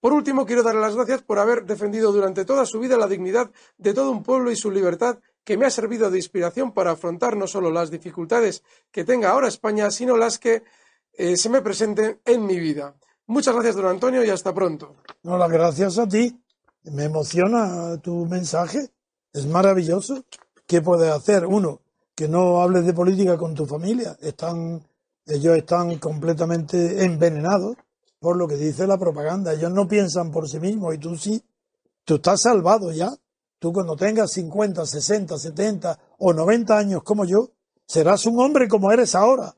Por último, quiero darle las gracias por haber defendido durante toda su vida la dignidad de todo un pueblo y su libertad, que me ha servido de inspiración para afrontar no solo las dificultades que tenga ahora España, sino las que eh, se me presenten en mi vida. Muchas gracias, don Antonio, y hasta pronto. No, las gracias a ti. Me emociona tu mensaje. Es maravilloso. ¿Qué puedes hacer? Uno, que no hables de política con tu familia. Están, ellos están completamente envenenados por lo que dice la propaganda. Ellos no piensan por sí mismos y tú sí. Tú estás salvado ya. Tú cuando tengas 50, 60, 70 o 90 años como yo, serás un hombre como eres ahora.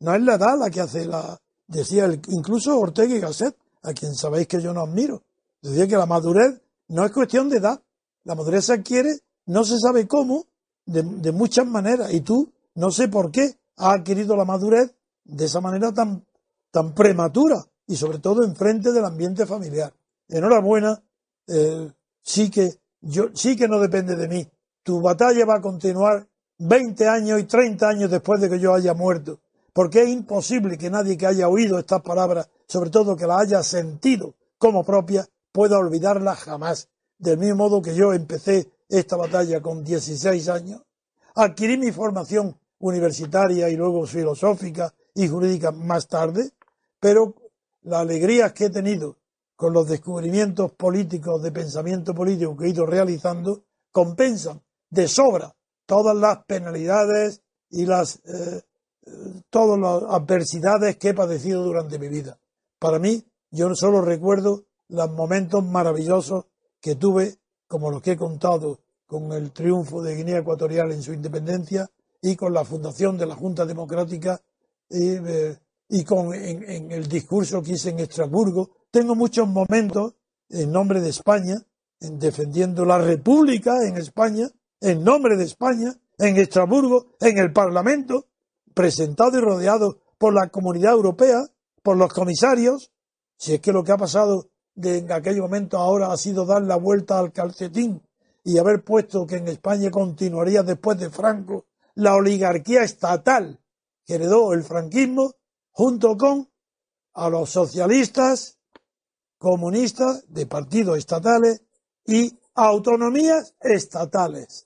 No es la edad la que hace la... Decía el, incluso Ortega y Gasset, a quien sabéis que yo no admiro. Decía que la madurez no es cuestión de edad. La madurez se adquiere, no se sabe cómo, de, de muchas maneras. Y tú, no sé por qué, has adquirido la madurez de esa manera tan, tan prematura y sobre todo en frente del ambiente familiar. Enhorabuena, eh, sí que yo sí que no depende de mí. Tu batalla va a continuar 20 años y 30 años después de que yo haya muerto, porque es imposible que nadie que haya oído estas palabras, sobre todo que las haya sentido como propias, pueda olvidarlas jamás. Del mismo modo que yo empecé esta batalla con 16 años, adquirí mi formación universitaria y luego filosófica y jurídica más tarde, pero las alegrías que he tenido con los descubrimientos políticos de pensamiento político que he ido realizando compensan de sobra todas las penalidades y las eh, todas las adversidades que he padecido durante mi vida. Para mí, yo solo recuerdo los momentos maravillosos que tuve, como los que he contado con el triunfo de Guinea Ecuatorial en su independencia y con la fundación de la Junta Democrática y, eh, y con en, el discurso que hice en Estrasburgo. Tengo muchos momentos en nombre de España, en defendiendo la República en España, en nombre de España, en Estrasburgo, en el Parlamento, presentado y rodeado por la comunidad europea, por los comisarios, si es que lo que ha pasado de en aquel momento ahora ha sido dar la vuelta al calcetín y haber puesto que en España continuaría después de Franco la oligarquía estatal que heredó el franquismo junto con a los socialistas, comunistas de partidos estatales y autonomías estatales.